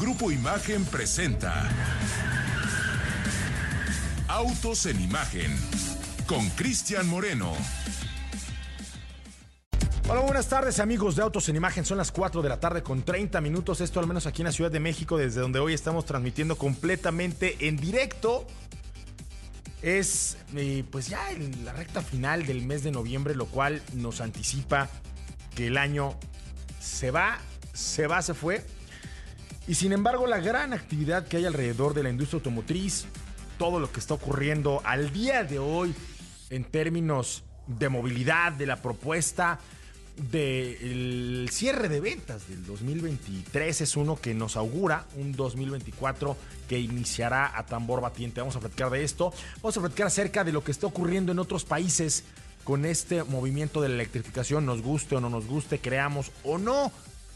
Grupo Imagen presenta Autos en Imagen con Cristian Moreno. Hola, buenas tardes amigos de Autos en Imagen. Son las 4 de la tarde con 30 minutos. Esto al menos aquí en la Ciudad de México, desde donde hoy estamos transmitiendo completamente en directo. Es eh, pues ya en la recta final del mes de noviembre, lo cual nos anticipa que el año se va, se va, se fue. Y sin embargo, la gran actividad que hay alrededor de la industria automotriz, todo lo que está ocurriendo al día de hoy en términos de movilidad, de la propuesta, del cierre de ventas del 2023 es uno que nos augura un 2024 que iniciará a tambor batiente. Vamos a platicar de esto. Vamos a platicar acerca de lo que está ocurriendo en otros países con este movimiento de la electrificación, nos guste o no nos guste, creamos o no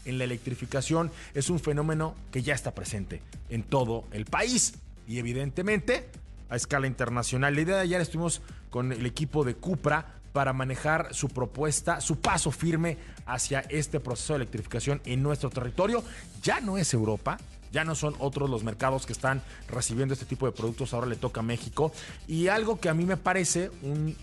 en la electrificación es un fenómeno que ya está presente en todo el país y evidentemente a escala internacional. La idea de ayer estuvimos con el equipo de Cupra para manejar su propuesta, su paso firme hacia este proceso de electrificación en nuestro territorio. Ya no es Europa, ya no son otros los mercados que están recibiendo este tipo de productos, ahora le toca a México. Y algo que a mí me parece un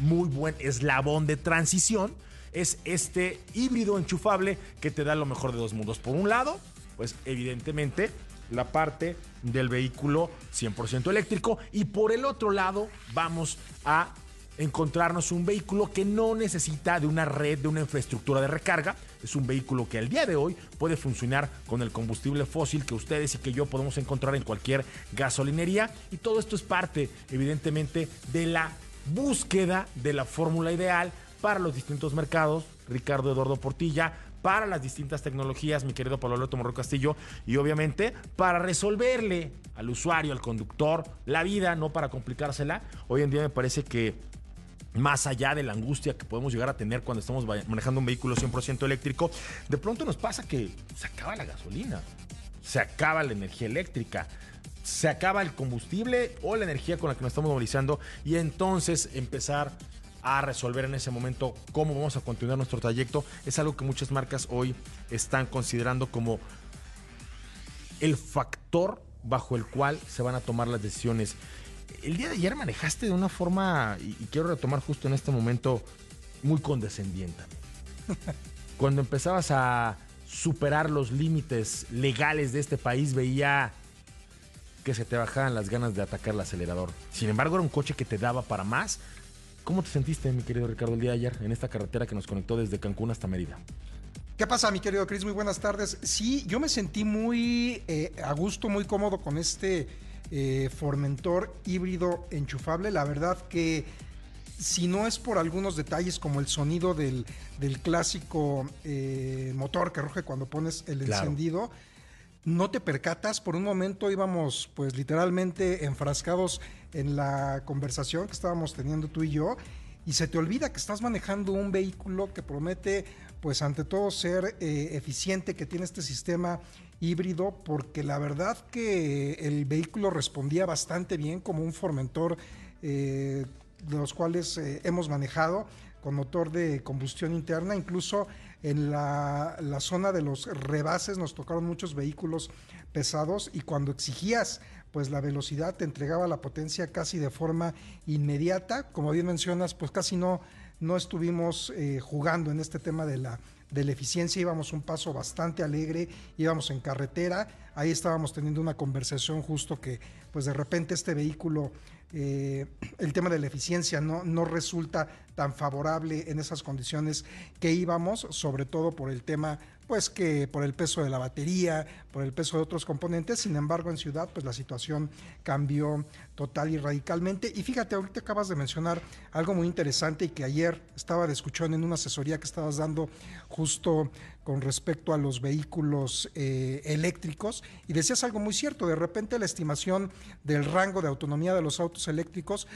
muy buen eslabón de transición es este híbrido enchufable que te da lo mejor de dos mundos. Por un lado, pues evidentemente la parte del vehículo 100% eléctrico y por el otro lado vamos a encontrarnos un vehículo que no necesita de una red, de una infraestructura de recarga. Es un vehículo que al día de hoy puede funcionar con el combustible fósil que ustedes y que yo podemos encontrar en cualquier gasolinería. Y todo esto es parte, evidentemente, de la búsqueda de la fórmula ideal para los distintos mercados. Ricardo Eduardo Portilla, para las distintas tecnologías, mi querido Pablo Alberto Morro Castillo, y obviamente para resolverle al usuario, al conductor, la vida, no para complicársela. Hoy en día me parece que más allá de la angustia que podemos llegar a tener cuando estamos manejando un vehículo 100% eléctrico, de pronto nos pasa que se acaba la gasolina, se acaba la energía eléctrica, se acaba el combustible o la energía con la que nos estamos movilizando y entonces empezar a resolver en ese momento cómo vamos a continuar nuestro trayecto es algo que muchas marcas hoy están considerando como el factor bajo el cual se van a tomar las decisiones. El día de ayer manejaste de una forma, y, quiero retomar justo en este momento, muy condescendiente. Cuando empezabas a superar los límites legales de este país, veía que se te bajaban las ganas de atacar el acelerador. Sin embargo, era un coche que te daba para más. ¿Cómo te sentiste, mi querido Ricardo, el día de ayer en esta carretera que nos conectó desde Cancún hasta Mérida? ¿Qué pasa, mi querido Chris? Muy buenas tardes. Sí, yo me sentí muy eh, a gusto, muy cómodo con este eh, Formentor híbrido enchufable. La verdad que si no es por algunos detalles como el sonido del, clásico eh, motor que ruge cuando pones el encendido, no te percatas. Por un momento íbamos pues literalmente enfrascados en la conversación que estábamos teniendo tú y yo y se te olvida que estás manejando un vehículo que promete pues ante todo ser eh, eficiente, que tiene este sistema híbrido, porque la verdad que el vehículo respondía bastante bien como un Formentor eh, de los cuales eh, hemos manejado con motor de combustión interna, incluso en la, la, zona de los rebases nos tocaron muchos vehículos pesados y cuando exigías pues la velocidad te entregaba la potencia casi de forma inmediata, como bien mencionas, pues casi no no estuvimos eh, jugando en este tema de la, de la eficiencia, íbamos un paso bastante alegre, íbamos en carretera, ahí estábamos teniendo una conversación justo que pues de repente este vehículo, eh, el tema de la eficiencia no, no resulta tan favorable en esas condiciones que íbamos, sobre todo por el tema pues que por el peso de la batería, por el peso de otros componentes, sin embargo en ciudad pues la situación cambió total y radicalmente. Y fíjate, ahorita acabas de mencionar algo muy interesante y que ayer estaba de escuchón en una asesoría que estabas dando justo con respecto a los vehículos eh, eléctricos y decías algo muy cierto, de repente la estimación del rango de autonomía de los autos eléctricos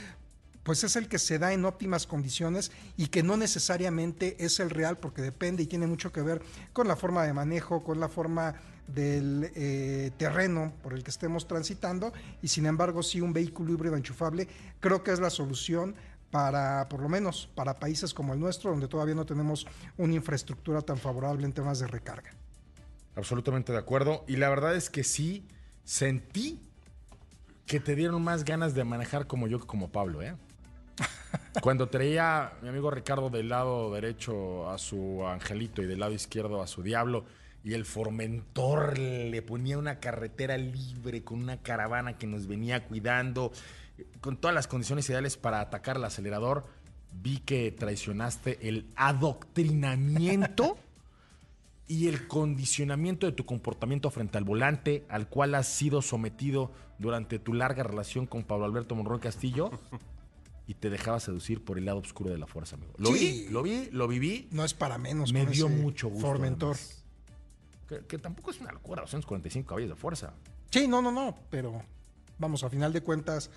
pues es el que se da en óptimas condiciones y que no necesariamente es el real porque depende y tiene mucho que ver con la forma de manejo, con la forma del eh, terreno por el que estemos transitando y sin embargo sí un vehículo híbrido enchufable creo que es la solución para, por lo menos, para países como el nuestro, donde todavía no tenemos una infraestructura tan favorable en temas de recarga. Absolutamente de acuerdo. Y la verdad es que sí sentí que te dieron más ganas de manejar como yo que como Pablo, ¿eh? Cuando traía mi amigo Ricardo del lado derecho a su angelito y del lado izquierdo a su diablo, y el Formentor le ponía una carretera libre con una caravana que nos venía cuidando, con todas las condiciones ideales para atacar el acelerador, vi que traicionaste el adoctrinamiento y el condicionamiento de tu comportamiento frente al volante, al cual has sido sometido durante tu larga relación con Pablo Alberto Monroy Castillo. Y te dejaba seducir por el lado oscuro de la fuerza, amigo. Lo Sí. vi, lo vi, lo viví. No es para menos. Me dio mucho gusto. Formentor. Que, que tampoco es una locura, 245 caballos de fuerza. Sí, no, no, no, pero vamos, a final de cuentas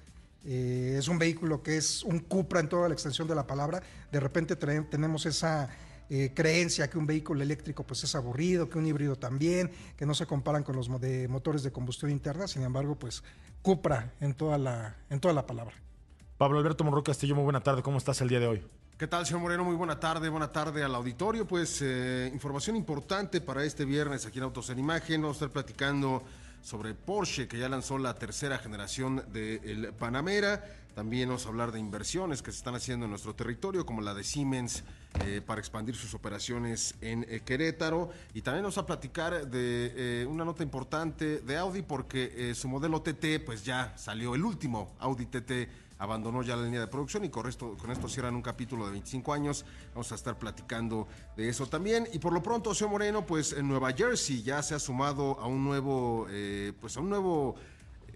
eh, es un vehículo que es un Cupra en toda la extensión de la palabra. De repente tenemos esa eh, creencia que un vehículo eléctrico pues es aburrido, que un híbrido también, que no se comparan con los de motores de combustión interna. Sin embargo, pues Cupra en toda la, en toda la palabra. Pablo Alberto Monroy Castillo, muy buena tarde. ¿Cómo estás el día de hoy? ¿Qué tal, señor Moreno? Muy buena tarde, buena tarde al auditorio. Pues eh, información importante para este viernes aquí en Autos en Imagen. Vamos a estar platicando sobre Porsche, que ya lanzó la tercera generación del Panamera. También vamos a hablar de inversiones que se están haciendo en nuestro territorio, como la de Siemens eh, para expandir sus operaciones en eh, Querétaro. Y también vamos a platicar de una nota importante de Audi, porque su modelo TT, pues ya salió el último Audi TT abandonó ya la línea de producción y con esto, con esto cierran un capítulo de 25 años. Vamos a estar platicando de eso también. Y por lo pronto, señor Moreno, pues en Nueva Jersey ya se ha sumado a un nuevo, eh, pues a un nuevo,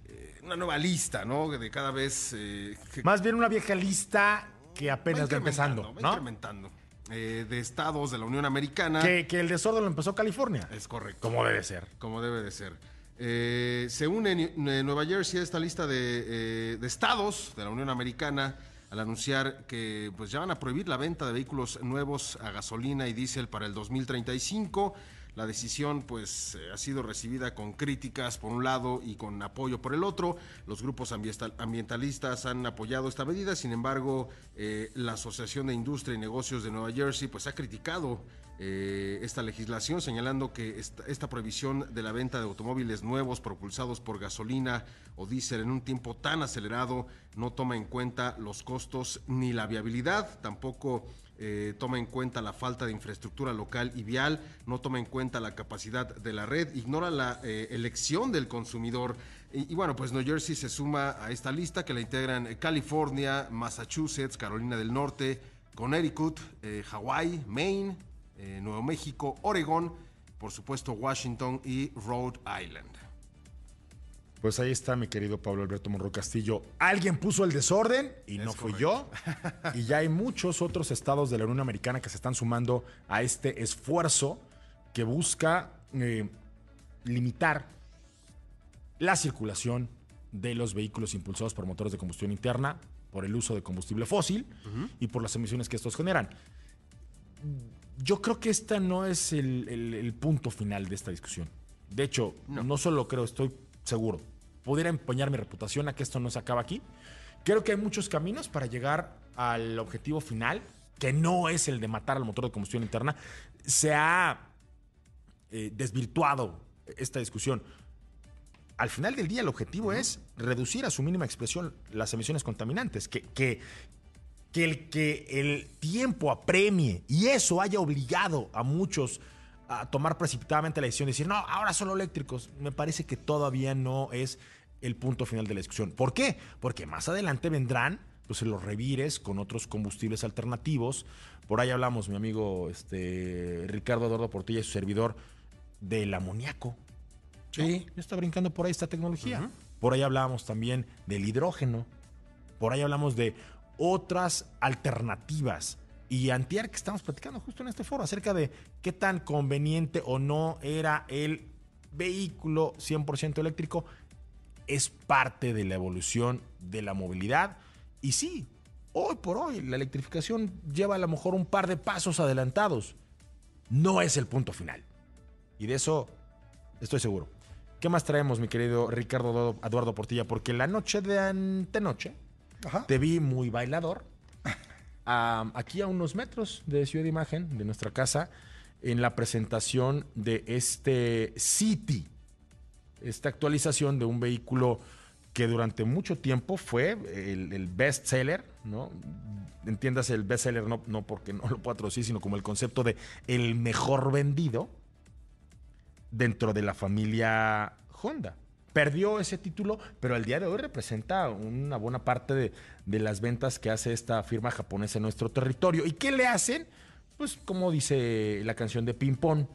eh, una nueva lista, ¿no? De cada vez... eh, que- Más bien una vieja lista que apenas va empezando, va ¿no? incrementando. Eh, de estados de la Unión Americana. Que, que el desorden lo empezó California. Es correcto. Como debe ser. Como debe de ser. Eh, se une Nueva Jersey a esta lista de, eh, de estados de la Unión Americana al anunciar que pues ya van a prohibir la venta de vehículos nuevos a gasolina y diésel para el 2035. La decisión pues eh, ha sido recibida con críticas por un lado y con apoyo por el otro. Los grupos ambiental- ambientalistas han apoyado esta medida, sin embargo eh, la Asociación de Industria y Negocios de Nueva Jersey pues ha criticado eh, esta legislación, señalando que esta prohibición de la venta de automóviles nuevos propulsados por gasolina o diésel en un tiempo tan acelerado no toma en cuenta los costos ni la viabilidad, tampoco eh, toma en cuenta la falta de infraestructura local y vial, no toma en cuenta la capacidad de la red, ignora la eh, elección del consumidor. Y, bueno, pues New Jersey se suma a esta lista que la integran eh, California, Massachusetts, Carolina del Norte, Connecticut, eh, Hawái, Maine, Nuevo México, Oregón, por supuesto Washington y Rhode Island. Pues ahí está mi querido Pablo Alberto Monroy Castillo. Alguien puso el desorden y no fui yo. Y ya hay muchos otros estados de la Unión Americana que se están sumando a este esfuerzo que busca eh, limitar la circulación de los vehículos impulsados por motores de combustión interna, por el uso de combustible fósil y por las emisiones que estos generan. Yo creo que este no es el, el- el punto final de esta discusión. De hecho, no. solo creo, estoy seguro. Pudiera empeñar mi reputación a que esto no se acaba aquí. Creo que hay muchos caminos para llegar al objetivo final, que no es el de matar al motor de combustión interna. Se ha eh, desvirtuado esta discusión. Al final del día, el objetivo es reducir a su mínima expresión las emisiones contaminantes. Que, que, que el que el tiempo apremie y eso haya obligado a muchos a tomar precipitadamente la decisión de decir, no, ahora solo eléctricos, me parece que todavía no es el punto final de la discusión. ¿Por qué? Porque más adelante vendrán pues, los revires con otros combustibles alternativos. Por ahí hablamos, mi amigo este, Ricardo Eduardo Portilla y su servidor, del amoníaco. Sí. Ya está brincando por ahí esta tecnología. Por ahí hablábamos también del hidrógeno. Por ahí hablamos de otras alternativas. Y antier que estamos platicando justo en este foro acerca de qué tan conveniente o no era el vehículo 100% eléctrico, es parte de la evolución de la movilidad. Y sí, hoy por hoy la electrificación lleva a lo mejor un par de pasos adelantados. No es el punto final. Y de eso estoy seguro. ¿Qué más traemos, mi querido Ricardo Eduardo Portilla? Porque la noche de antenoche Ajá. te vi muy bailador. Aquí a unos metros de Ciudad de Imagen, de nuestra casa, en la presentación de este City, esta actualización de un vehículo que durante mucho tiempo fue el, best seller, ¿no? Entiendas el best seller no, no porque no lo traducir, sino como el concepto de el mejor vendido dentro de la familia Honda. Perdió ese título, pero al día de hoy representa una buena parte de, las ventas que hace esta firma japonesa en nuestro territorio. ¿Y qué le hacen? Pues como dice la canción de Ping Pong,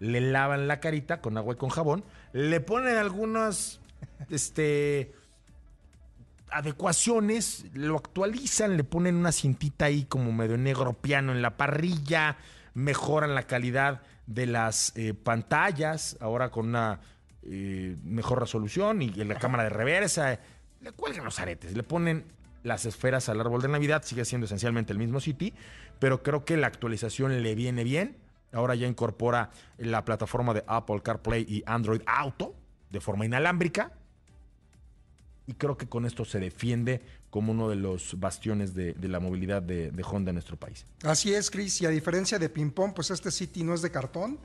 le lavan la carita con agua y con jabón, le ponen algunas este, adecuaciones, lo actualizan, le ponen una cintita ahí como medio negro piano en la parrilla, mejoran la calidad de las eh, pantallas, ahora con una eh, mejor resolución y en la cámara de reversa, le cuelgan los aretes, le ponen las esferas al árbol de Navidad, sigue siendo esencialmente el mismo City, pero creo que la actualización le viene bien. Ahora ya incorpora la plataforma de Apple CarPlay y Android Auto de forma inalámbrica. Y creo que con esto se defiende como uno de los bastiones de, de la movilidad de, de, Honda en nuestro país. Así es, Chris. Y a diferencia de Ping Pong, pues este City no es de cartón,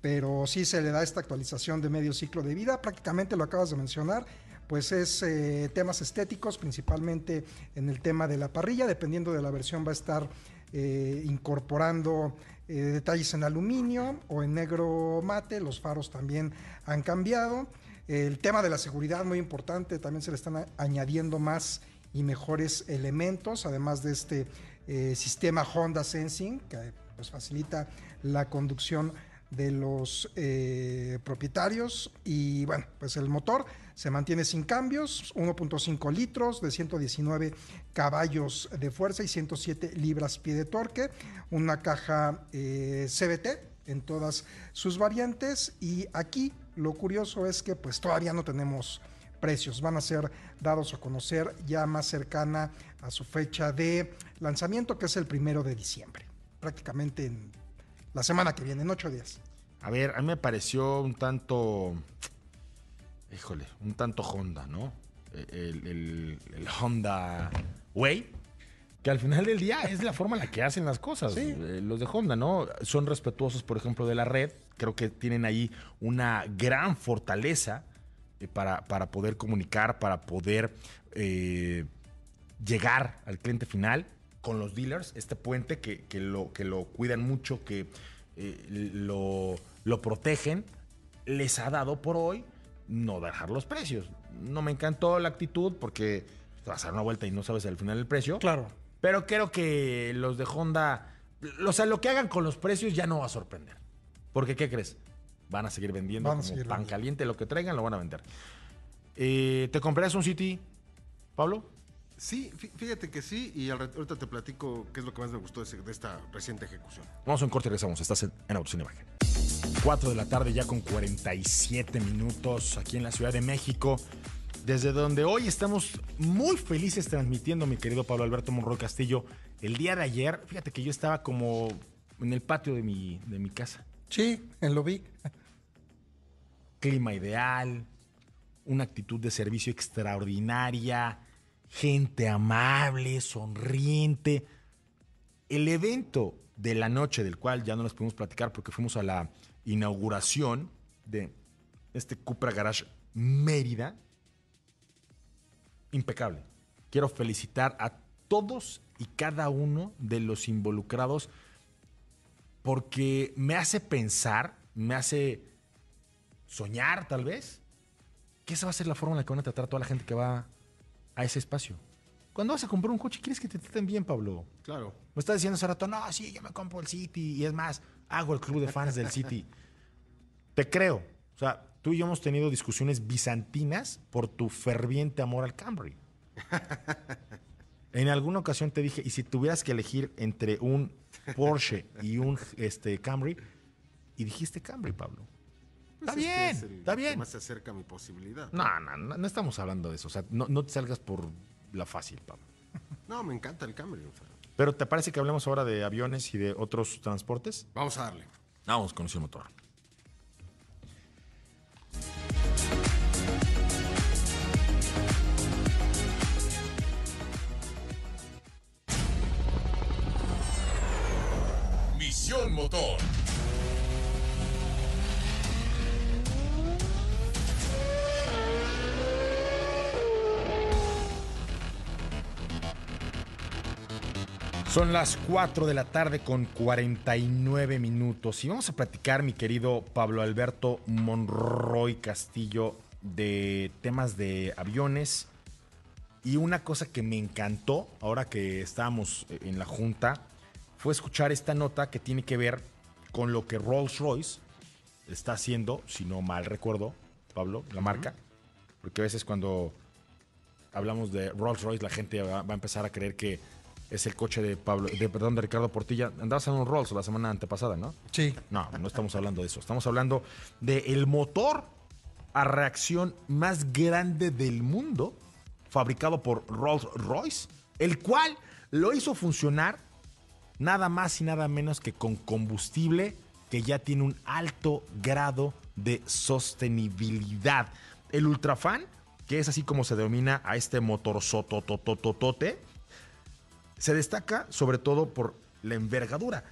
pero sí se le da esta actualización de medio ciclo de vida. Prácticamente lo acabas de mencionar pues es eh, temas estéticos, principalmente en el tema de la parrilla, dependiendo de la versión va a estar eh, incorporando eh, detalles en aluminio o en negro mate, los faros también han cambiado. El tema de la seguridad, muy importante, también se le están añadiendo más y mejores elementos, además de este sistema Honda Sensing, que pues, facilita la conducción de los eh, propietarios y bueno, pues el motor se mantiene sin cambios, 1.5 litros de 119 caballos de fuerza y 107 libras pie de torque, una caja eh, CBT en todas sus variantes y aquí lo curioso es que pues todavía no tenemos precios, van a ser dados a conocer ya más cercana a su fecha de lanzamiento que es el primero de diciembre, prácticamente en la semana que viene, en ocho días. A ver, a mí me pareció un tanto. Híjole, un tanto Honda, ¿no? El, el, el, Honda Way. Que al final del día es la forma en la que hacen las cosas. Sí. Eh, los de Honda, ¿no? Son respetuosos, por ejemplo, de la red. Creo que tienen ahí una gran fortaleza eh, para, para, poder comunicar, para poder eh, llegar al cliente final con los dealers. Este puente que, que, lo, que lo cuidan mucho, que eh, lo, lo, protegen, les ha dado por hoy no bajar los precios. No me encantó la actitud porque te vas a dar una vuelta y no sabes al final el precio. Claro. Pero creo que los de Honda, o sea, lo que hagan con los precios ya no va a sorprender. Porque, ¿qué crees? Van a seguir vendiendo Van como seguir pan vendiendo. caliente, lo que traigan lo van a vender. Eh, ¿Te comprarías un City, Pablo? Sí, fíjate que sí, y ahorita te platico qué es lo que más me gustó de esta reciente ejecución. Vamos a un corte y regresamos. Estás en, en Autos en Imagen. 4 de la tarde ya con 47 minutos aquí en la Ciudad de México. Desde donde hoy estamos muy felices transmitiendo, mi querido Pablo Alberto Monroy Castillo. El día de ayer, fíjate que yo estaba como en el patio de mi, de mi casa. Sí, en lo vi. Clima ideal, una actitud de servicio extraordinaria, gente amable, sonriente. El evento de la noche, del cual ya no les pudimos platicar porque fuimos a la inauguración de este Cupra Garage Mérida, impecable. Quiero felicitar a todos y cada uno de los involucrados porque me hace pensar, me hace soñar tal vez, que esa va a ser la forma en la que van a tratar a toda la gente que va a ese espacio. Cuando vas a comprar un coche, quieres que te traten bien, Pablo. Claro. Me estás diciendo hace rato, no, sí, yo me compro el City y es más, hago el club de fans del City. Te creo. O sea, tú y yo hemos tenido discusiones bizantinas por tu ferviente amor al Camry. En alguna ocasión te dije, y si tuvieras que elegir entre un Porsche y un este, Camry, y dijiste Camry, Pablo. Está Pues es bien, que es el está que bien. más se acerca a mi posibilidad. No, no, no, no estamos hablando de eso. O sea, no, no te salgas por la fácil, Pablo. No, me encanta el Camry. Pero ¿te parece que hablemos ahora de aviones y de otros transportes? Vamos a darle. Vamos con el motor. Misión Motor. Son las 4 de la tarde con 49 minutos y vamos a platicar, mi querido Pablo Alberto Monroy Castillo, de temas de aviones. Y una cosa que me encantó ahora que estábamos en la junta fue escuchar esta nota que tiene que ver con lo que Rolls Royce está haciendo, si no mal recuerdo, Pablo, la marca. Porque a veces cuando hablamos de Rolls Royce la gente va, va a empezar a creer que es el coche de Pablo, de, perdón, de Ricardo Portilla. Andabas en un Rolls la semana antepasada, ¿no? Sí. No, no estamos hablando de eso. Estamos hablando del el motor a reacción más grande del mundo, fabricado por Rolls Royce, el cual lo hizo funcionar nada más y nada menos que con combustible que ya tiene un alto grado de sostenibilidad. El Ultrafan, que es así como se denomina a este motor sototototote, se destaca sobre todo por la envergadura.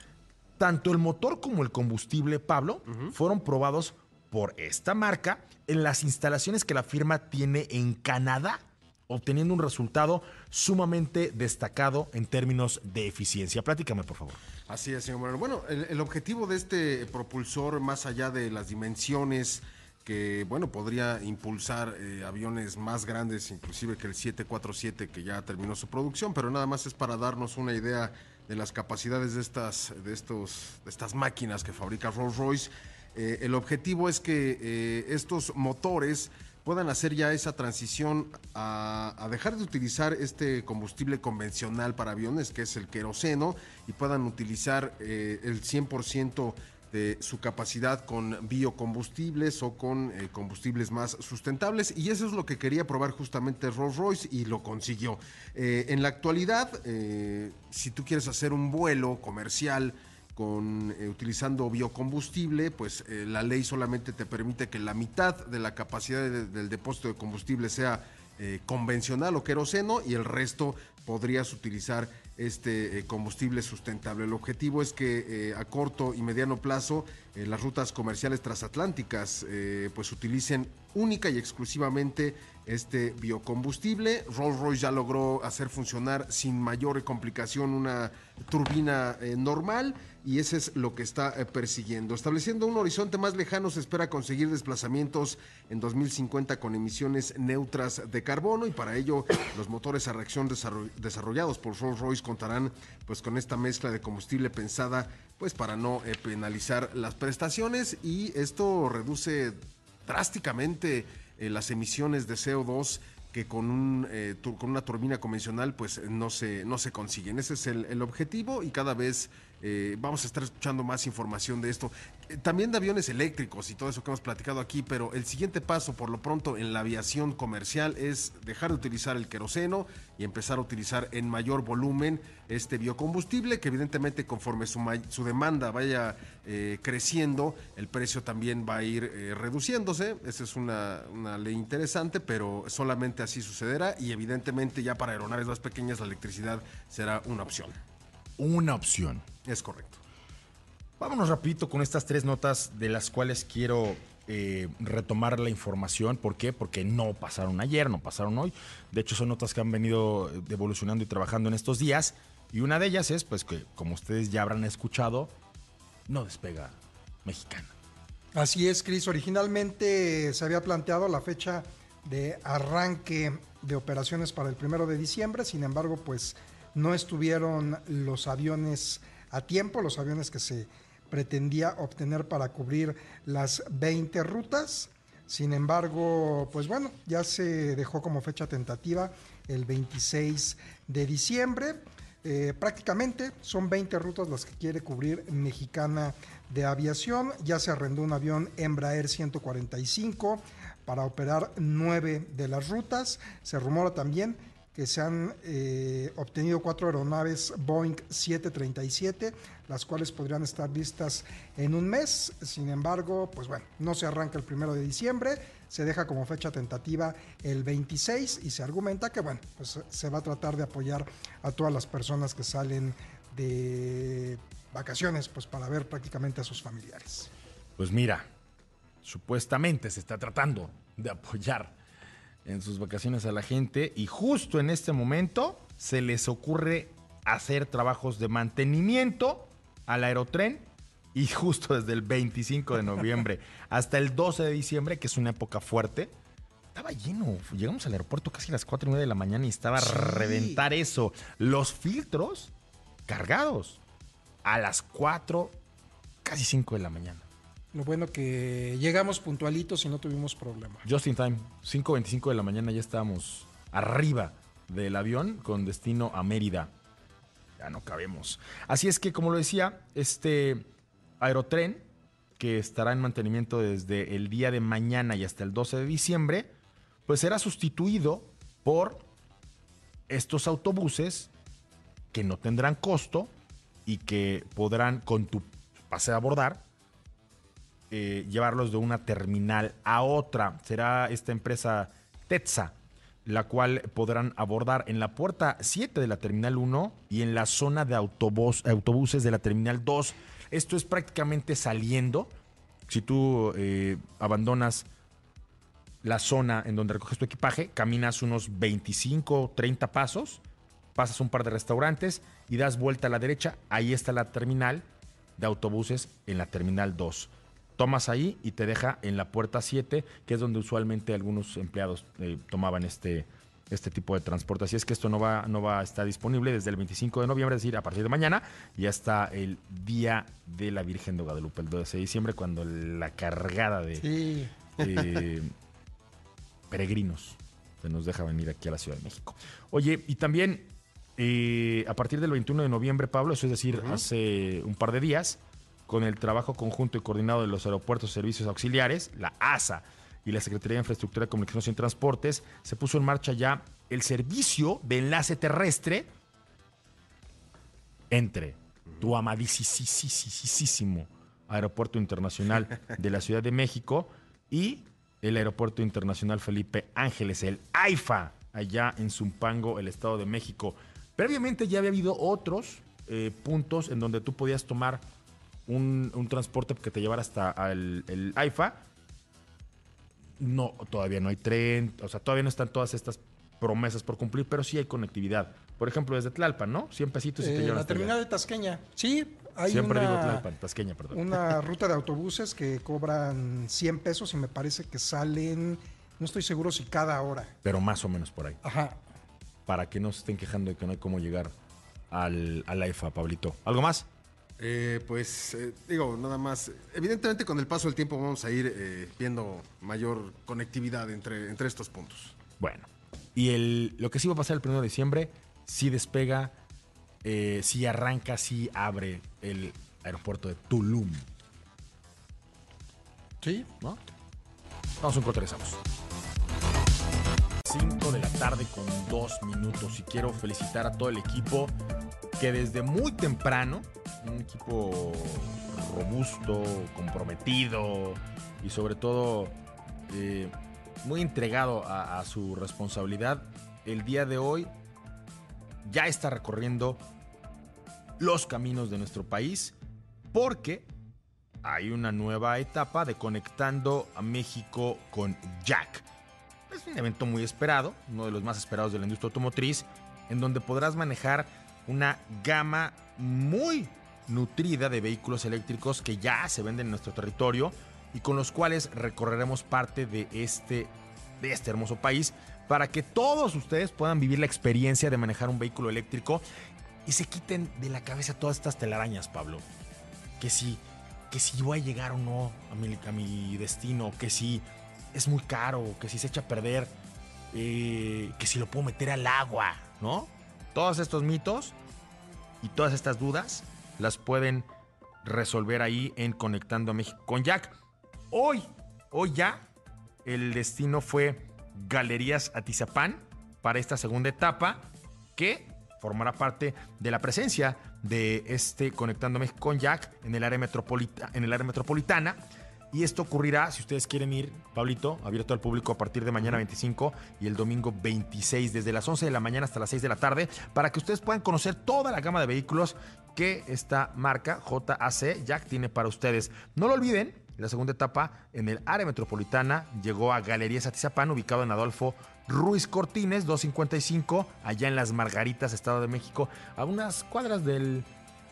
Tanto el motor como el combustible, Pablo, fueron probados por esta marca en las instalaciones que la firma tiene en Canadá, obteniendo un resultado sumamente destacado en términos de eficiencia. Platícame, por favor. Así es, señor Moreno. Bueno, el, el objetivo de este propulsor, más allá de las dimensiones, que bueno podría impulsar eh, aviones más grandes inclusive que el 747 que ya terminó su producción pero nada más es para darnos una idea de las capacidades de estas de estos de estas máquinas que fabrica Rolls Royce. Eh, el objetivo es que eh, estos motores puedan hacer ya esa transición a, dejar de utilizar este combustible convencional para aviones, que es el queroseno, y puedan utilizar el 100% de su capacidad con biocombustibles o con eh, combustibles más sustentables y eso es lo que quería probar justamente Rolls Royce y lo consiguió. Eh, en la actualidad, eh, si tú quieres hacer un vuelo comercial con utilizando biocombustible, pues la ley solamente te permite que la mitad de la capacidad de, del depósito de combustible sea convencional o queroseno y el resto podrías utilizar este eh, combustible sustentable. El objetivo es que eh, a corto y mediano plazo eh, las rutas comerciales transatlánticas pues utilicen única y exclusivamente este biocombustible. Rolls Royce ya logró hacer funcionar sin mayor complicación una turbina normal y ese es lo que está eh, persiguiendo. Estableciendo un horizonte más lejano, se espera conseguir desplazamientos en 2050 con emisiones neutras de carbono y para ello los motores a reacción desarrollados por Rolls-Royce contarán pues con esta mezcla de combustible pensada pues para no eh, penalizar las prestaciones y esto reduce drásticamente eh, las emisiones de CO2 que con, un, con una turbina convencional pues no se, no se consiguen. Ese es el objetivo y cada vez eh, vamos a estar escuchando más información de esto. Eh, también de aviones eléctricos y todo eso que hemos platicado aquí, pero el siguiente paso por lo pronto en la aviación comercial es dejar de utilizar el queroseno y empezar a utilizar en mayor volumen este biocombustible, que evidentemente conforme su, demanda vaya eh, creciendo, el precio también va a ir eh, reduciéndose. Esa es una ley interesante, pero solamente así sucederá y evidentemente ya para aeronaves más pequeñas la electricidad será una opción. Una opción. Es correcto. Vámonos rapidito con estas tres notas de las cuales quiero eh, retomar la información. ¿Por qué? Porque no pasaron ayer, no pasaron hoy. De hecho, son notas que han venido evolucionando y trabajando en estos días. Y una de ellas es, pues, que como ustedes ya habrán escuchado, no despega mexicana. Así es, Cris. Originalmente se había planteado la fecha de arranque de operaciones para el primero de diciembre. Sin embargo, pues no estuvieron los aviones a tiempo, los aviones que se pretendía obtener para cubrir las 20 rutas. Sin embargo, pues bueno, ya se dejó como fecha tentativa el 26 de diciembre. Eh, prácticamente son 20 rutas las que quiere cubrir Mexicana de Aviación. Ya se arrendó un avión Embraer 145 para operar nueve de las rutas. Se rumora también que se han eh, obtenido cuatro aeronaves Boeing 737, las cuales podrían estar vistas en un mes. Sin embargo, pues bueno, no se arranca el primero de diciembre, se deja como fecha tentativa el 26 y se argumenta que, bueno, pues se va a tratar de apoyar a todas las personas que salen de vacaciones, pues para ver prácticamente a sus familiares. Pues mira, supuestamente se está tratando de apoyar en sus vacaciones a la gente y justo en este momento se les ocurre hacer trabajos de mantenimiento al aerotren y justo desde el 25 de noviembre hasta el 12 de diciembre, que es una época fuerte, estaba lleno. Llegamos al aeropuerto casi a las 4 y media de la mañana y estaba a reventar eso. Los filtros cargados a las 4, casi 5 de la mañana. Lo bueno que llegamos puntualitos y no tuvimos problema. Just in time, 5.25 de la mañana ya estábamos arriba del avión con destino a Mérida. Ya no cabemos. Así es que, como lo decía, este aerotren, que estará en mantenimiento desde el día de mañana y hasta el 12 de diciembre, pues será sustituido por estos autobuses que no tendrán costo y que podrán, con tu pase a abordar, eh, llevarlos de una terminal a otra. Será esta empresa Tetsa, la cual podrán abordar en la puerta 7 de la terminal 1 y en la zona de autobús, autobuses de la terminal 2. Esto es prácticamente saliendo. Si tú eh, abandonas la zona en donde recoges tu equipaje, caminas unos 25, 30 pasos, pasas un par de restaurantes y das vuelta a la derecha. Ahí está la terminal de autobuses en la terminal 2 tomas ahí y te deja en la puerta 7, que es donde usualmente algunos empleados eh, tomaban este, este tipo de transporte. Así es que esto no va, no va a estar disponible desde el 25 de noviembre, es decir, a partir de mañana, y hasta el Día de la Virgen de Guadalupe, el 12 de diciembre, cuando la cargada de eh, peregrinos se nos deja venir aquí a la Ciudad de México. Oye, y también eh, a partir del 21 de noviembre, Pablo, eso es decir, hace un par de días, con el trabajo conjunto y coordinado de los aeropuertos y servicios auxiliares, la ASA y la Secretaría de Infraestructura Comunicaciones y Transportes, se puso en marcha ya el servicio de enlace terrestre entre tu amadísimo Aeropuerto Internacional de la Ciudad de México y el Aeropuerto Internacional Felipe Ángeles, el AIFA, allá en Zumpango, el Estado de México. Previamente ya había habido otros eh, puntos en donde tú podías tomar un, transporte que te llevara hasta el, AIFA. No, todavía no hay tren, o sea, todavía no están todas estas promesas por cumplir, pero sí hay conectividad. Por ejemplo, desde Tlalpan, ¿no? 100 pesitos y te eh, La terminal de Tasqueña. Sí, hay Siempre una, digo Tlalpan, Tasqueña, perdón. Una ruta de autobuses que cobran 100 pesos y me parece que salen, no estoy seguro si cada hora. Pero más o menos por ahí. Ajá. Para que no se estén quejando de que no hay cómo llegar al, al AIFA, Pablito. ¿Algo más? Eh, pues eh, digo, nada más. Evidentemente con el paso del tiempo vamos a ir eh, viendo mayor conectividad entre, entre estos puntos. Bueno, y el, lo que sí va a pasar el 1 de diciembre, si despega, si arranca, si abre el aeropuerto de Tulum. ¿Sí? ¿No? Vamos a un corte, regresamos. 5 de la tarde con 2 minutos y quiero felicitar a todo el equipo que desde muy temprano un equipo robusto, comprometido y sobre todo eh, muy entregado a, su responsabilidad, el día de hoy ya está recorriendo los caminos de nuestro país porque hay una nueva etapa de conectando a México con Jack. Es un evento muy esperado, uno de los más esperados de la industria automotriz, en donde podrás manejar una gama muy nutrida de vehículos eléctricos que ya se venden en nuestro territorio y con los cuales recorreremos parte de este, de este hermoso país para que todos ustedes puedan vivir la experiencia de manejar un vehículo eléctrico y se quiten de la cabeza todas estas telarañas, Pablo. Que si, que si voy a llegar o no a mi, a mi destino, que si es muy caro, que si se echa a perder, eh, que si lo puedo meter al agua, ¿no? Todos estos mitos y todas estas dudas las pueden resolver ahí en Conectando a México con Jack. Hoy, hoy ya, el destino fue Galerías Atizapán para esta segunda etapa que formará parte de la presencia de este Conectando a México con Jack en el área, en el área metropolitana y esto ocurrirá, si ustedes quieren ir, Pablito, abierto al público a partir de mañana 25 y el domingo 26, desde las 11 de la mañana hasta las 6 de la tarde, para que ustedes puedan conocer toda la gama de vehículos que esta marca JAC Jack tiene para ustedes. No lo olviden, La segunda etapa en el área metropolitana llegó a Galerías Atizapán, ubicado en Adolfo Ruiz Cortines, 255, allá en Las Margaritas, Estado de México, a unas cuadras del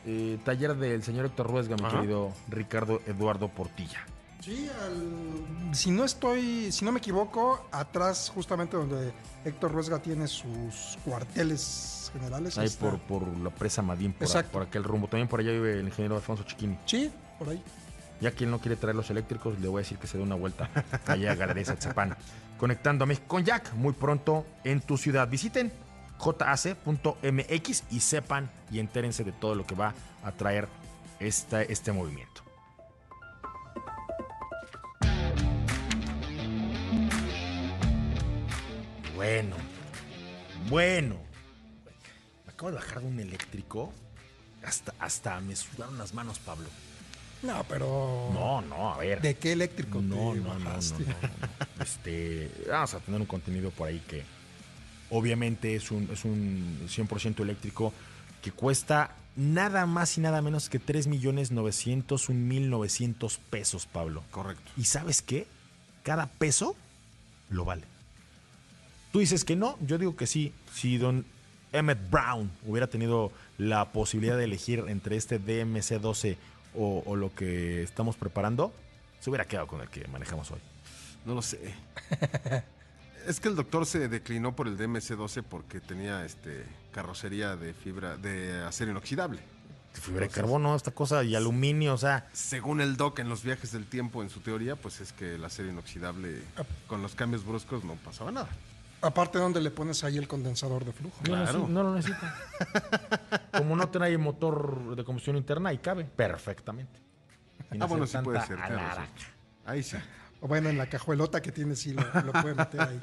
eh, taller del señor Héctor Ruesga, mi Ajá. querido Ricardo Eduardo Portilla. Sí, al- si no estoy, si no me equivoco, atrás justamente donde Héctor Ruesga tiene sus cuarteles generales. Ahí está. por, por la presa Madín, por, Exacto. por aquel rumbo. También por allá vive el ingeniero Alfonso Chiquini. Sí, por ahí. Ya quien no quiere traer los eléctricos, le voy a decir que se dé una vuelta allá a Galerías Atzapán. Conectando a México con Jack muy pronto en tu ciudad. Visiten jac.mx y sepan y entérense de todo lo que va a traer esta, este movimiento. Bueno, bueno. Me acabo de bajar de un eléctrico. Hasta, hasta me sudaron las manos, Pablo. No, pero. No, no, a ver. ¿De qué eléctrico No, te no, no, no, no, no. Este, vamos a tener un contenido por ahí que obviamente es un, es un 100% eléctrico que cuesta nada más y nada menos que 3 millones 901 mil 900 pesos, Pablo. Correcto. ¿Y sabes qué? Cada peso lo vale. Tú dices que no, yo digo que sí. Si don Emmett Brown hubiera tenido la posibilidad de elegir entre este DMC-12 o, o lo que estamos preparando, se hubiera quedado con el que manejamos hoy. No lo sé. es que el doctor se declinó por el DMC-12 porque tenía este carrocería de fibra de acero inoxidable. Fibra de carbono, esta cosa y aluminio, o sea, Según el doc en los viajes del tiempo, en su teoría, pues es que el acero inoxidable con los cambios bruscos no pasaba nada. Aparte, ¿dónde le pones ahí el condensador de flujo? no, Claro. no lo necesita. Como no trae motor de combustión interna, y cabe perfectamente. Sin ah, bueno, sí puede ser. claro, sí. Ahí sí. O bueno, en la cajuelota que tiene, sí lo, lo puede meter ahí.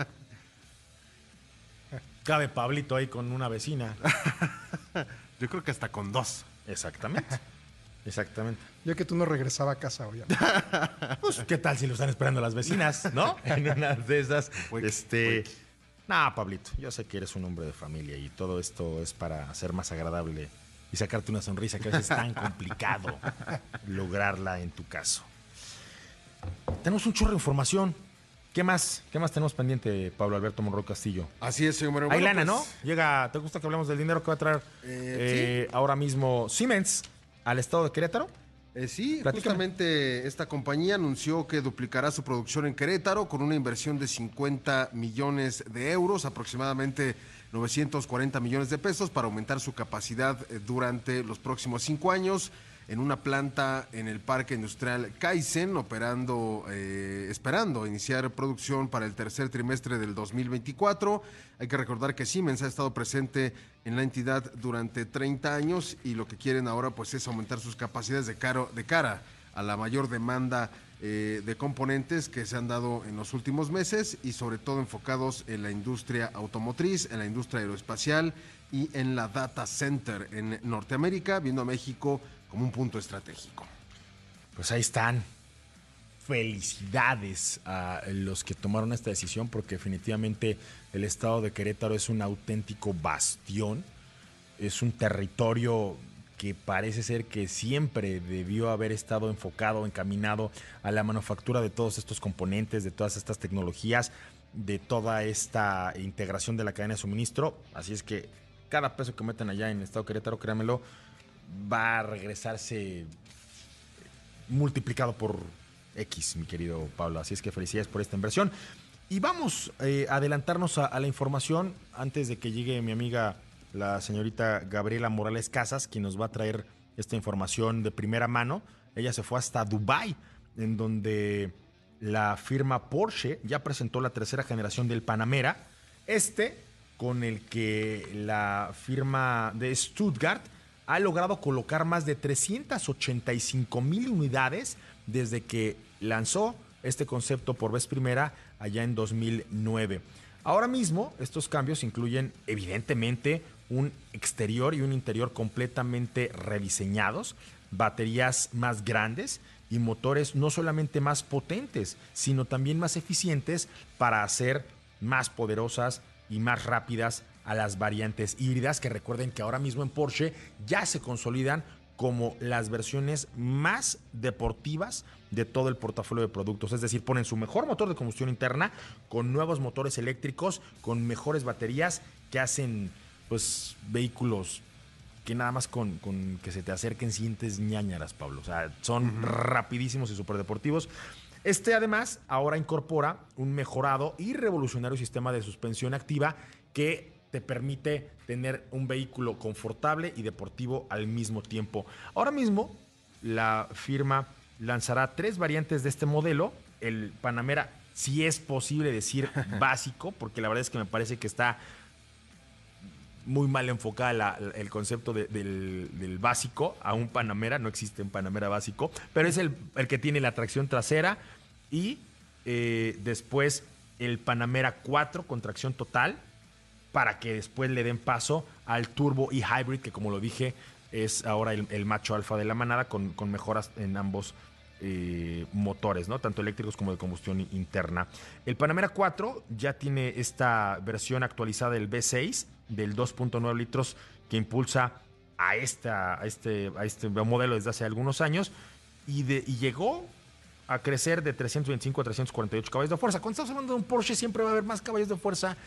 Cabe Pablito ahí con una vecina. Yo creo que hasta con dos. Exactamente. Exactamente. Yo que tú no regresaba a casa, obviamente. Pues, ¿qué tal si lo están esperando las vecinas, no? En una de esas. Este. Nah, Pablito, yo sé que eres un hombre de familia y todo esto es para hacer más agradable y sacarte una sonrisa que a veces es tan complicado lograrla en tu caso. Tenemos un chorro de información. ¿Qué más? ¿Qué más tenemos pendiente, Pablo Alberto Monroy Castillo? Así es, señor. Hay Bueno, lana, ¿no? pues, Llega, ¿te gusta que hablemos del dinero que va a traer Eh, eh, ahora mismo Siemens al estado de Querétaro? Eh, sí, Platícame. justamente esta compañía anunció que duplicará su producción en Querétaro con una inversión de 50 millones de euros, aproximadamente 940 millones de pesos, para aumentar su capacidad eh, durante los próximos cinco años en una planta en el Parque Industrial Kaizen, operando, eh, esperando iniciar producción para el tercer trimestre del 2024. Hay que recordar que Siemens ha estado presente en la entidad durante 30 años y lo que quieren ahora pues es aumentar sus capacidades de, caro, de cara a la mayor demanda eh, de componentes que se han dado en los últimos meses y sobre todo enfocados en la industria automotriz, en la industria aeroespacial y en la data center en Norteamérica, viendo a México como un punto estratégico. Pues ahí están. Felicidades a los que tomaron esta decisión porque definitivamente el estado de Querétaro es un auténtico bastión. Es un territorio que parece ser que siempre debió haber estado enfocado, encaminado a la manufactura de todos estos componentes, de todas estas tecnologías, de toda esta integración de la cadena de suministro. Así es que cada peso que metan allá en el estado de Querétaro, créanmelo, va a regresarse multiplicado por X, mi querido Pablo. Así es que felicidades por esta inversión. Y vamos eh, a adelantarnos a, a la información antes de que llegue mi amiga, la señorita Gabriela Morales Casas, quien nos va a traer esta información de primera mano. Ella se fue hasta Dubai, en donde la firma Porsche ya presentó la tercera generación del Panamera. Este, con el que la firma de Stuttgart ha logrado colocar más de 385 mil unidades desde que lanzó este concepto por vez primera allá en 2009. Ahora mismo estos cambios incluyen evidentemente un exterior y un interior completamente rediseñados, baterías más grandes y motores no solamente más potentes, sino también más eficientes para hacer más poderosas y más rápidas a las variantes híbridas que recuerden que ahora mismo en Porsche ya se consolidan como las versiones más deportivas de todo el portafolio de productos. Es decir, ponen su mejor motor de combustión interna con nuevos motores eléctricos, con mejores baterías que hacen pues vehículos que nada más con, con que se te acerquen sientes ñañaras, Pablo. O sea, son rapidísimos y súper deportivos. Este además ahora incorpora un mejorado y revolucionario sistema de suspensión activa que te permite tener un vehículo confortable y deportivo al mismo tiempo. Ahora mismo la firma lanzará tres variantes de este modelo. El Panamera, si es posible decir básico, porque la verdad es que me parece que está muy mal enfocada la- el concepto de- del, del básico a un Panamera. No existe un Panamera básico, pero es el, el que tiene la tracción trasera y eh, después el Panamera 4 con tracción total para que después le den paso al Turbo y Hybrid, que como lo dije, es ahora el, macho alfa de la manada con, mejoras en ambos eh, motores, ¿no? Tanto eléctricos como de combustión interna. El Panamera 4 ya tiene esta versión actualizada del V6 del 2.9 litros que impulsa a, esta, este, este modelo desde hace algunos años y, de, y llegó a crecer de 325 a 348 caballos de fuerza. Cuando estamos hablando de un Porsche siempre va a haber más caballos de fuerza,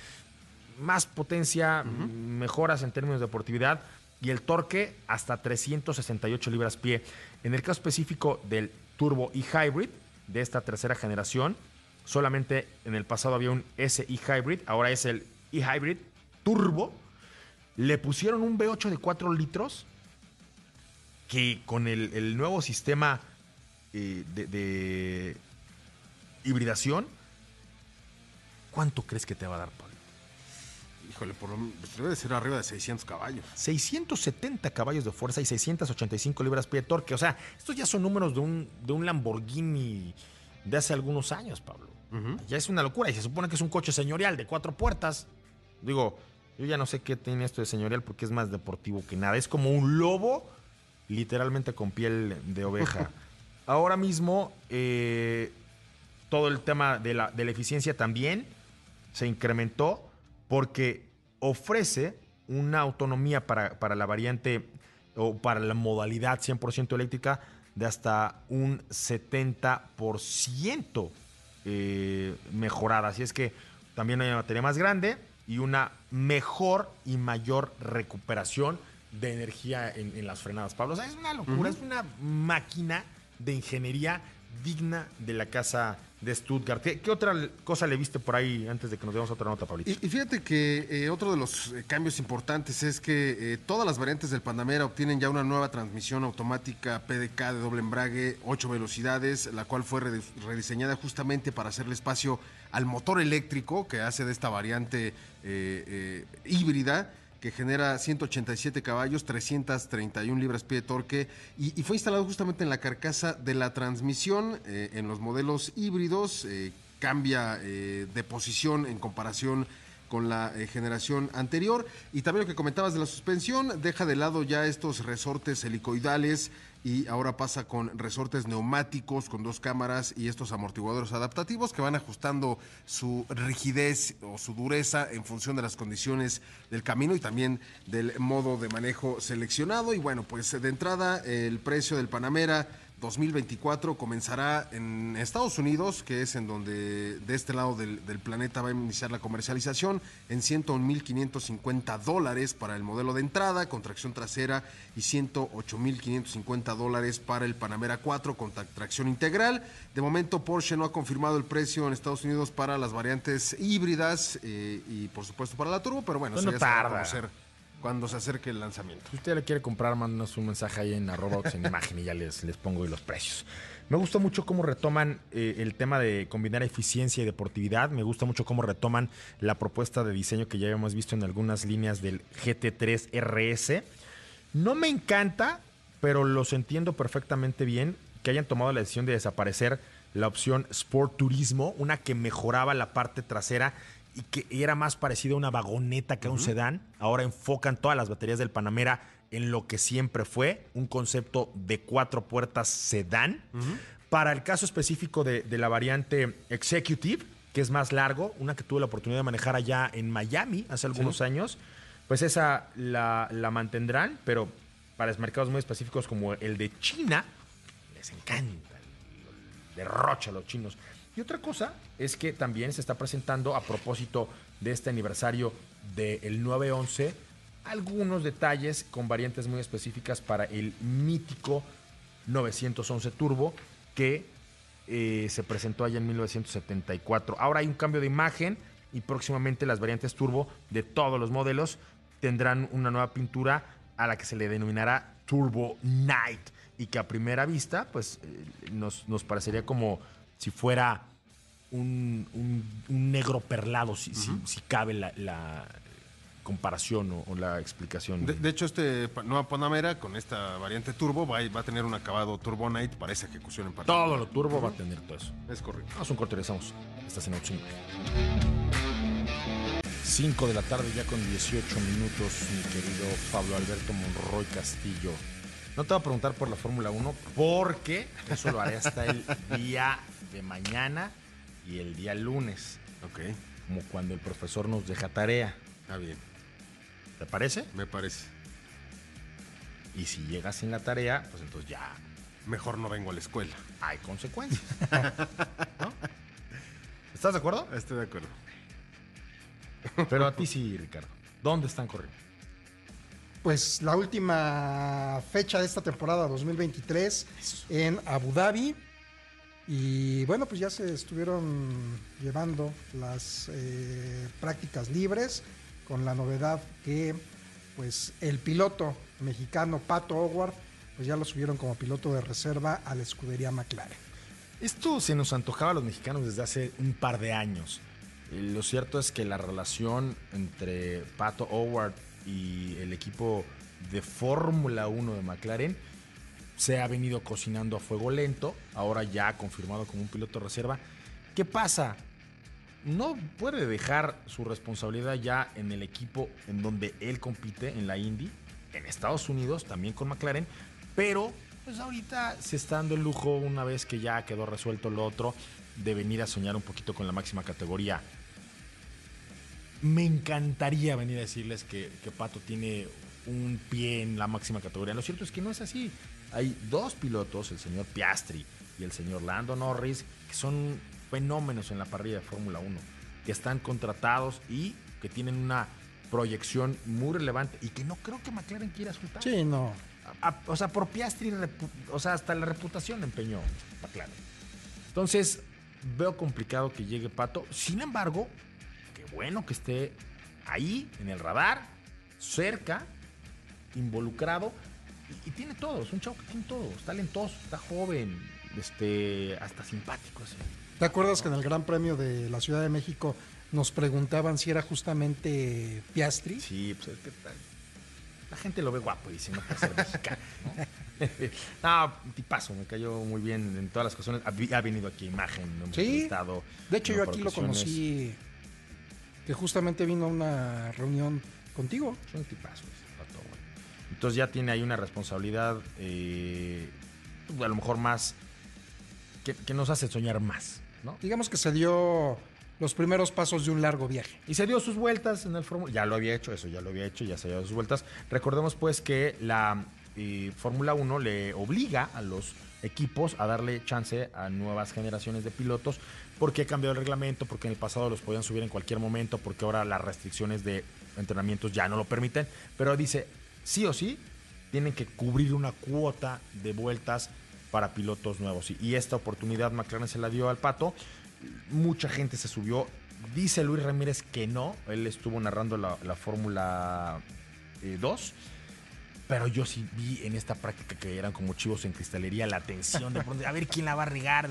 más potencia, mejoras en términos de deportividad y el torque hasta 368 libras pie. En el caso específico del Turbo y Hybrid de esta tercera generación, solamente en el pasado había un SI Hybrid, ahora es el e-Hybrid Turbo. Le pusieron un V8 de 4 litros que con el, el nuevo sistema eh, de, de hibridación, ¿cuánto crees que te va a dar? Híjole, por lo pues debe de ser arriba de 600 caballos. 670 caballos de fuerza y 685 libras pie de torque. O sea, estos ya son números de un, de un Lamborghini de hace algunos años, Pablo. Ya es una locura. Y se supone que es un coche señorial de cuatro puertas. Digo, yo ya no sé qué tiene esto de señorial porque es más deportivo que nada. Es como un lobo, literalmente con piel de oveja. Ahora mismo, eh, todo el tema de la, de la eficiencia también se incrementó porque ofrece una autonomía para, para la variante o para la modalidad 100% eléctrica de hasta un 70% eh, mejorada. Así es que también hay una batería más grande y una mejor y mayor recuperación de energía en, en las frenadas. Pablo, o sea, es una locura, es una máquina de ingeniería digna de la casa de Stuttgart. ¿Qué, otra cosa le viste por ahí antes de que nos demos otra nota, Pablito? Y, fíjate que eh, otro de los eh, cambios importantes es que eh, todas las variantes del Panamera obtienen ya una nueva transmisión automática PDK de doble embrague, 8 velocidades, la cual fue redi- rediseñada justamente para hacerle espacio al motor eléctrico que hace de esta variante híbrida que genera 187 caballos, 331 libras pie de torque y, fue instalado justamente en la carcasa de la transmisión eh, en los modelos híbridos. eh, cambia eh, de posición en comparación con la generación anterior. Y también lo que comentabas de la suspensión, deja de lado ya estos resortes helicoidales y ahora pasa con resortes neumáticos con dos cámaras y estos amortiguadores adaptativos que van ajustando su rigidez o su dureza en función de las condiciones del camino y también del modo de manejo seleccionado. Y bueno, pues de entrada el precio del Panamera 2024 comenzará en Estados Unidos, que es en donde de este lado del, del planeta va a iniciar la comercialización, en 101.550 dólares para el modelo de entrada con tracción trasera y 108.550 dólares para el Panamera 4 con tra- tracción integral. De momento Porsche no ha confirmado el precio en Estados Unidos para las variantes híbridas eh, y por supuesto para la turbo, pero bueno, Pues no ya se va a tarda. conocer cuando se acerque el lanzamiento. Si usted le quiere comprar, mándanos un mensaje ahí en arroba en imagen y ya les, les pongo los precios. Me gusta mucho cómo retoman eh, el tema de combinar eficiencia y deportividad. Me gusta mucho cómo retoman la propuesta de diseño que ya habíamos visto en algunas líneas del GT3 RS. No me encanta, pero los entiendo perfectamente bien que hayan tomado la decisión de desaparecer la opción Sport Turismo, una que mejoraba la parte trasera y que era más parecido a una vagoneta que a un sedán. Ahora enfocan todas las baterías del Panamera en lo que siempre fue, un concepto de cuatro puertas sedán. Para el caso específico de, de la variante Executive, que es más largo, una que tuve la oportunidad de manejar allá en Miami hace algunos años, pues esa la, la mantendrán, pero para mercados muy específicos como el de China. Les encanta derrocha a los chinos. Y otra cosa es que también se está presentando a propósito de este aniversario del 911 algunos detalles con variantes muy específicas para el mítico 911 Turbo que eh, se presentó allá en 1974. Ahora hay un cambio de imagen y próximamente las variantes Turbo de todos los modelos tendrán una nueva pintura a la que se le denominará Turbo Night y que a primera vista pues eh, nos, nos parecería como si fuera un, un- un negro perlado, si, si- si cabe la, la comparación o, o la explicación. De, de hecho, este nueva Panamera con esta variante turbo va, a- va a tener un acabado Turbo Night para esa ejecución en particular. todo lo turbo va a tener todo eso. Es correcto. Vamos a un corte, regresamos. Estás en Autos en Imagen. 5 de la tarde ya con 18 minutos, mi querido Pablo Alberto Monroy Castillo. No te voy a preguntar por la Fórmula 1 porque eso lo haré hasta el día de mañana y el día lunes, Ok, como cuando el profesor nos deja tarea. está bien. ¿Te parece? Me parece. Y si llegas sin la tarea, pues entonces ya Mejor no vengo a la escuela. hay consecuencias. ¿No? ¿Estás de acuerdo? Estoy de acuerdo. Pero a ti sí, Ricardo. ¿Dónde están corriendo? Pues la última fecha de esta temporada 2023 en Abu Dhabi. Y bueno, pues ya se estuvieron llevando las eh, prácticas libres con la novedad que pues el piloto mexicano Pato Howard pues ya lo subieron como piloto de reserva a la escudería McLaren. Esto se nos antojaba a los mexicanos desde hace un par de años. Eh, Lo cierto es que la relación entre Pato Howard y el equipo de Fórmula 1 de McLaren se ha venido cocinando a fuego lento, ahora ya confirmado como un piloto reserva. ¿Qué pasa? No puede dejar su responsabilidad ya en el equipo en donde él compite, en la Indy, en Estados Unidos, también con McLaren, pero pues ahorita se está dando el lujo, una vez que ya quedó resuelto lo otro, de venir a soñar un poquito con la máxima categoría. Me encantaría venir a decirles que, que Pato tiene un pie en la máxima categoría. Lo cierto es que no es así. Hay dos pilotos, el señor Piastri y el señor Lando Norris, que son fenómenos en la parrilla de Fórmula 1, que están contratados y que tienen una proyección muy relevante y que no creo que McLaren quiera soltar. Sí, no. A- a- o sea, por Piastri, o sea, hasta la reputación empeñó McLaren. Entonces, veo complicado que llegue Pato. Sin embargo, qué bueno que esté ahí, en el radar, cerca, involucrado. Y, y tiene todo, es un chavo que tiene todo. Es talentoso, está joven, este, hasta simpático. así. ¿Te acuerdas que en el Gran Premio de la Ciudad de México nos preguntaban si era justamente Piastri? Sí, pues es que tal- la gente lo ve guapo y dice, no puede ser mexicano, ¿no? no, tipazo, me cayó muy bien en todas las cuestiones. Ha, venido aquí imagen, ¿no? hemos Sí. entrevistado De hecho, yo aquí lo ocasiones. conocí, que justamente vino a una reunión contigo. Es un tipazo. Entonces ya tiene ahí una responsabilidad, eh, a lo mejor más, que, que nos hace soñar más, ¿no? Digamos que se dio los primeros pasos de un largo viaje. Y se dio sus vueltas en el Fórmula. Ya lo había hecho, eso ya lo había hecho, ya se dio sus vueltas. Recordemos pues que la eh, Fórmula 1 le obliga a los equipos a darle chance a nuevas generaciones de pilotos porque ha cambiado el reglamento, porque en el pasado los podían subir en cualquier momento, porque ahora las restricciones de entrenamientos ya no lo permiten. Pero dice, sí o sí, tienen que cubrir una cuota de vueltas para pilotos nuevos. Y, esta oportunidad McLaren se la dio al Pato. Mucha gente se subió. Dice Luis Ramírez que no. Él estuvo narrando la, la Fórmula eh, 2. Pero yo sí vi en esta práctica que eran como chivos en cristalería la tensión de pronto, a ver quién la va a regar.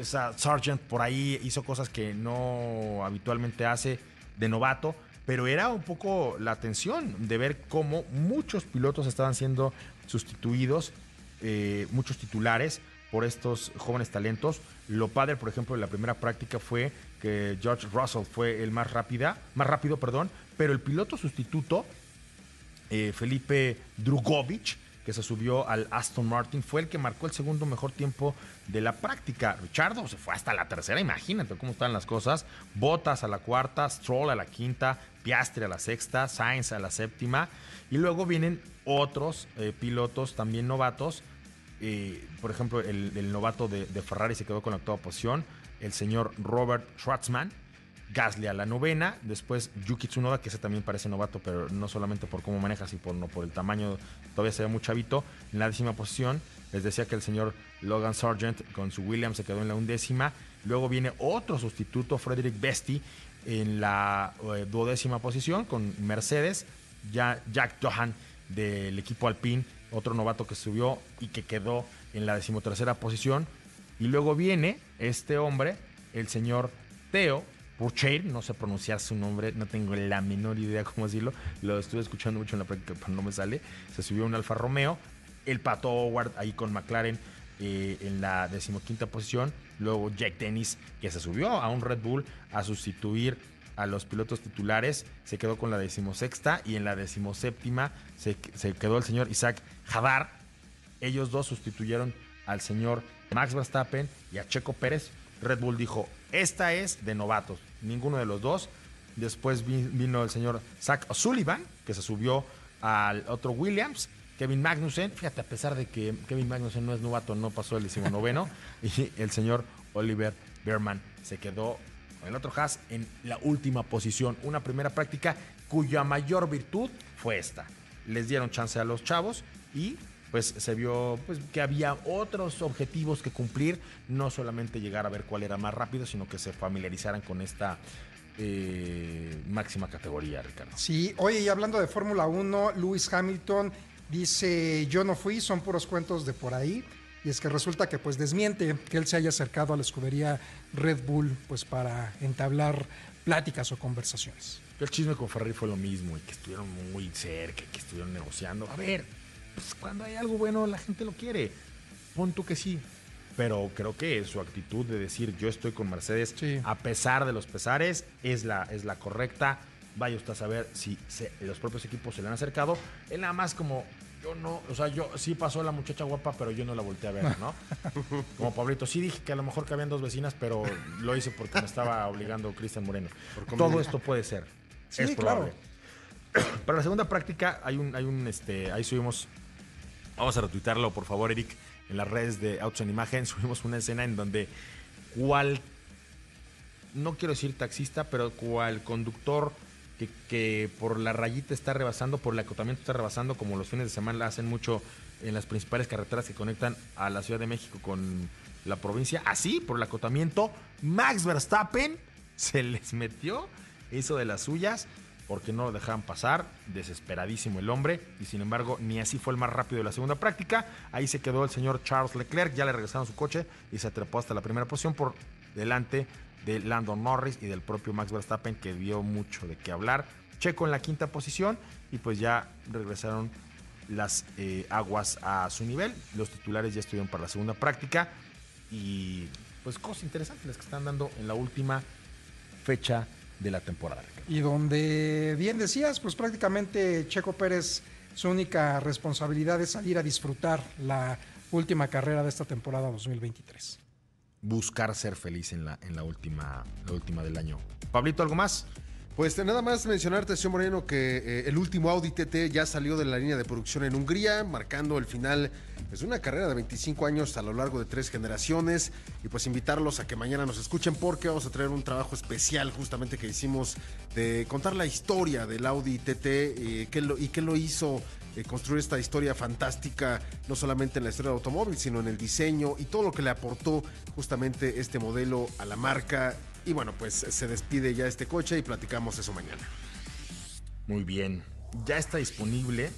O sea, Sargent por ahí hizo cosas que no habitualmente hace de novato, pero era un poco la tensión de ver cómo muchos pilotos estaban siendo sustituidos, eh, muchos titulares por estos jóvenes talentos. Lo padre, por ejemplo, de la primera práctica fue que George Russell fue el más rápida, más rápido, perdón, pero el piloto sustituto eh, Felipe Drugovic, que se subió al Aston Martin, fue el que marcó el segundo mejor tiempo de la práctica. Richardo se fue hasta la tercera, imagínate cómo están las cosas. Botas a la cuarta, Stroll a la quinta, Piastri a la sexta, Sainz a la séptima. Y luego vienen otros eh, pilotos también novatos. Eh, por ejemplo, el, novato de, de, Ferrari se quedó con la octava posición. El señor Robert Schwartzman Gasly a la novena, después Yuki Tsunoda, que ese también parece novato, pero no solamente por cómo maneja, sino por, por el tamaño, todavía se ve muy chavito. En la décima posición, les decía que el señor Logan Sargent con su Williams se quedó en la undécima. Luego viene otro sustituto, Frederick Besti, en la eh, duodécima posición con Mercedes. Ya Jack Johan del equipo Alpine, otro novato que subió y que quedó en la decimotercera posición. Y luego viene este hombre, el señor Teo, Burchair, no sé pronunciar su nombre, no tengo la menor idea cómo decirlo. Lo estuve escuchando mucho en la práctica, pero no me sale. Se subió un Alfa Romeo. El Pato Howard ahí con McLaren eh, en la decimoquinta posición. Luego Jack Dennis, que se subió a un Red Bull a sustituir a los pilotos titulares. Se quedó con la decimosexta y en la decimoséptima se, quedó el señor Isaac Hadar. Ellos dos sustituyeron al señor Max Verstappen y a Checo Pérez. Red Bull dijo, esta es de novatos ninguno de los dos. Después vino el señor Zach O'Sullivan, que se subió al otro Williams. Kevin Magnussen, fíjate, a pesar de que Kevin Magnussen no es novato, no pasó el decimonoveno. y el señor Oliver Berman se quedó con el otro Haas en la última posición. Una primera práctica cuya mayor virtud fue esta. Les dieron chance a los chavos y pues se vio pues, que había otros objetivos que cumplir, no solamente llegar a ver cuál era más rápido, sino que se familiarizaran con esta eh, máxima categoría, Ricardo. Sí, oye, y hablando de Fórmula 1, Lewis Hamilton dice, yo no fui, son puros cuentos de por ahí. Y es que resulta que pues desmiente que él se haya acercado a la escudería Red Bull pues para entablar pláticas o conversaciones. El chisme con Ferrari fue lo mismo y que estuvieron muy cerca, que estuvieron negociando. A ver, pues, cuando hay algo bueno la gente lo quiere. Pon tú que sí. Pero creo que su actitud de decir yo estoy con Mercedes a pesar de los pesares es la, es la correcta. Vaya usted a saber si los propios equipos se le han acercado. Él nada más como yo no, o sea, yo sí pasó la muchacha guapa, pero yo no la volteé a ver, ¿no? Como Pablito, sí dije que a lo mejor cabían dos vecinas, pero lo hice porque me estaba obligando Cristian Moreno. Todo esto puede ser. es probable. Para la segunda práctica hay un, hay un, este, ahí subimos Vamos a retuitarlo, por favor, Eric, en las redes de Autos en Imagen. Subimos una escena en donde cual, no quiero decir taxista, pero cual conductor que, por la rayita está rebasando, por el acotamiento está rebasando, como los fines de semana hacen mucho en las principales carreteras que conectan a la Ciudad de México con la provincia. Así, por el acotamiento, Max Verstappen se les metió, hizo de las suyas porque no lo dejaban pasar, desesperadísimo el hombre, y sin embargo ni así fue el más rápido de la segunda práctica, ahí se quedó el señor Charles Leclerc, ya le regresaron su coche y se atrapó hasta la primera posición por delante de Landon Norris y del propio Max Verstappen que dio mucho de qué hablar, Checo en la quinta posición y pues ya regresaron las eh, aguas a su nivel, los titulares ya estuvieron para la segunda práctica y pues cosas interesantes las que están dando en la última fecha de la temporada. Y donde bien decías, pues prácticamente Checo Pérez su única responsabilidad es salir a disfrutar la última carrera de esta temporada 2023. Buscar ser feliz en la, en la última, la última del año. Pablito, ¿algo más? Pues nada más mencionarte, señor Moreno, que eh, el último Audi TT ya salió de la línea de producción en Hungría, marcando el final pues, de una carrera de 25 años a lo largo de tres generaciones. Y pues invitarlos a que mañana nos escuchen porque vamos a traer un trabajo especial justamente que hicimos de contar la historia del Audi TT eh, y qué lo hizo eh, construir esta historia fantástica, no solamente en la historia del automóvil, sino en el diseño y todo lo que le aportó justamente este modelo a la marca y bueno, pues se despide ya este coche y platicamos eso mañana. Muy bien. Ya está disponible.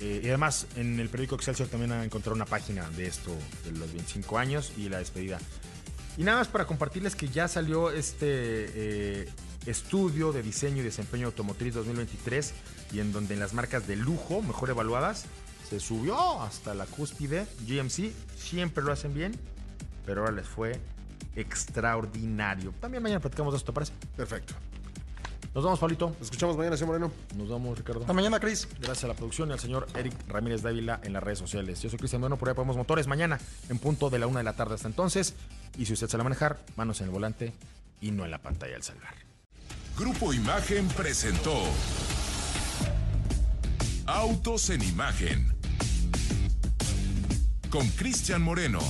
Eh, y además en el periódico Excelsior también han encontrado una página de esto, de los 25 años y la despedida. Y nada más para compartirles que ya salió este eh, estudio de diseño y desempeño automotriz 2023 y en donde en las marcas de lujo mejor evaluadas se subió hasta la cúspide. GMC siempre lo hacen bien, pero ahora les fue extraordinario. También mañana platicamos de esto, ¿te parece? Perfecto. Nos vemos, Pablito. Nos escuchamos mañana, señor Moreno. Nos vemos, Ricardo. Hasta mañana, Cris. Gracias a la producción y al señor Eric Ramírez Dávila en las redes sociales. Yo soy Cristian Bueno, por ahí podemos motores. Mañana en punto de la una de la tarde hasta entonces. Y si usted se la manejar, manos en el volante y no en la pantalla al salvar. Grupo Imagen presentó Autos en Imagen con Cristian Moreno.